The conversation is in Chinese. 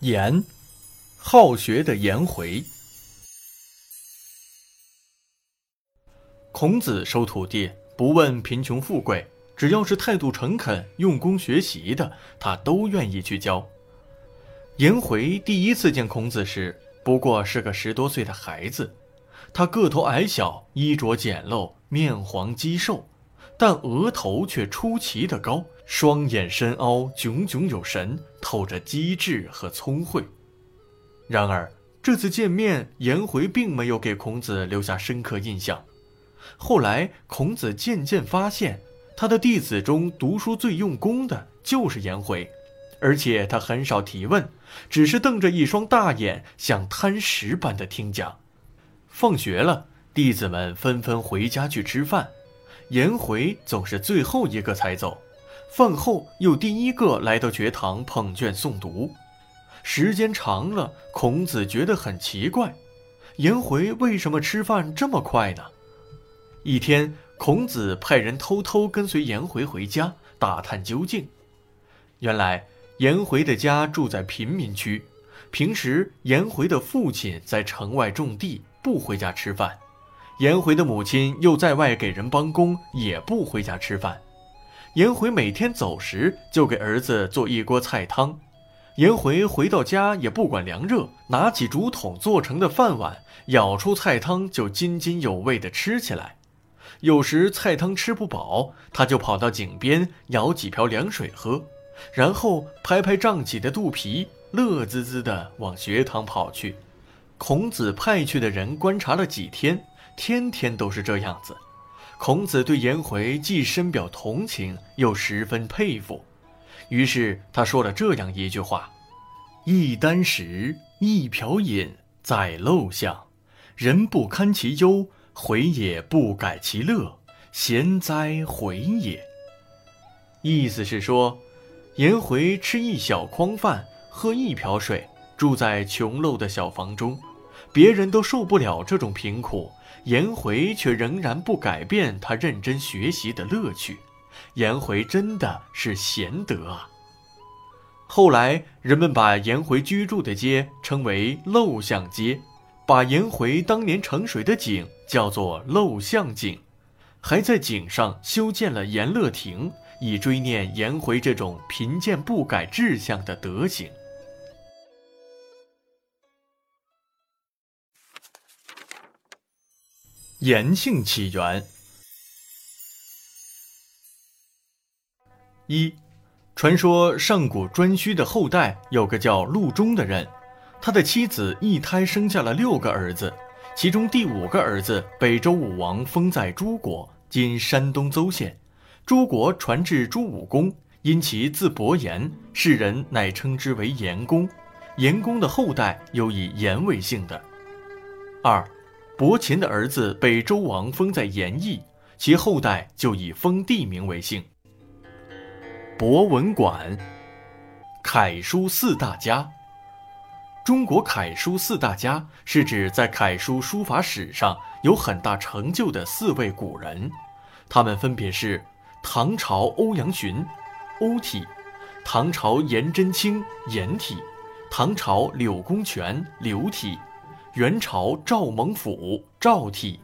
颜，好学的颜回。孔子收徒弟，不问贫穷富贵，只要是态度诚恳、用功学习的，他都愿意去教。颜回第一次见孔子时，不过是个十多岁的孩子，他个头矮小，衣着简陋，面黄肌瘦，但额头却出奇的高。双眼深凹，炯炯有神，透着机智和聪慧。然而这次见面，颜回并没有给孔子留下深刻印象。后来，孔子渐渐发现，他的弟子中读书最用功的就是颜回，而且他很少提问，只是瞪着一双大眼，像贪食般的听讲。放学了，弟子们纷纷回家去吃饭，颜回总是最后一个才走。饭后又第一个来到学堂捧卷诵读，时间长了，孔子觉得很奇怪，颜回为什么吃饭这么快呢？一天，孔子派人偷偷跟随颜回回家，打探究竟。原来，颜回的家住在贫民区，平时颜回的父亲在城外种地，不回家吃饭；颜回的母亲又在外给人帮工，也不回家吃饭。颜回每天走时就给儿子做一锅菜汤，颜回回到家也不管凉热，拿起竹筒做成的饭碗，舀出菜汤就津津有味地吃起来。有时菜汤吃不饱，他就跑到井边舀几瓢凉水喝，然后拍拍胀起的肚皮，乐滋滋地往学堂跑去。孔子派去的人观察了几天，天天都是这样子。孔子对颜回既深表同情，又十分佩服，于是他说了这样一句话：“一箪食，一瓢饮，在陋巷，人不堪其忧，回也不改其乐，贤哉回也！”意思是说，颜回吃一小筐饭，喝一瓢水，住在穷陋的小房中，别人都受不了这种贫苦。颜回却仍然不改变他认真学习的乐趣，颜回真的是贤德啊。后来人们把颜回居住的街称为陋巷街，把颜回当年盛水的井叫做陋巷井，还在井上修建了颜乐亭，以追念颜回这种贫贱不改志向的德行。颜姓起源。一，传说上古颛顼的后代有个叫陆钟的人，他的妻子一胎生下了六个儿子，其中第五个儿子北周武王封在诸国（今山东邹县），诸国传至朱武公，因其字伯言，世人乃称之为颜公。颜公的后代有以颜为姓的。二。伯禽的儿子被周王封在延邑，其后代就以封地名为姓。博文馆，楷书四大家。中国楷书四大家是指在楷书书法史上有很大成就的四位古人，他们分别是唐朝欧阳询，欧体；唐朝颜真卿，颜体；唐朝柳公权，柳体。元朝赵孟俯赵体，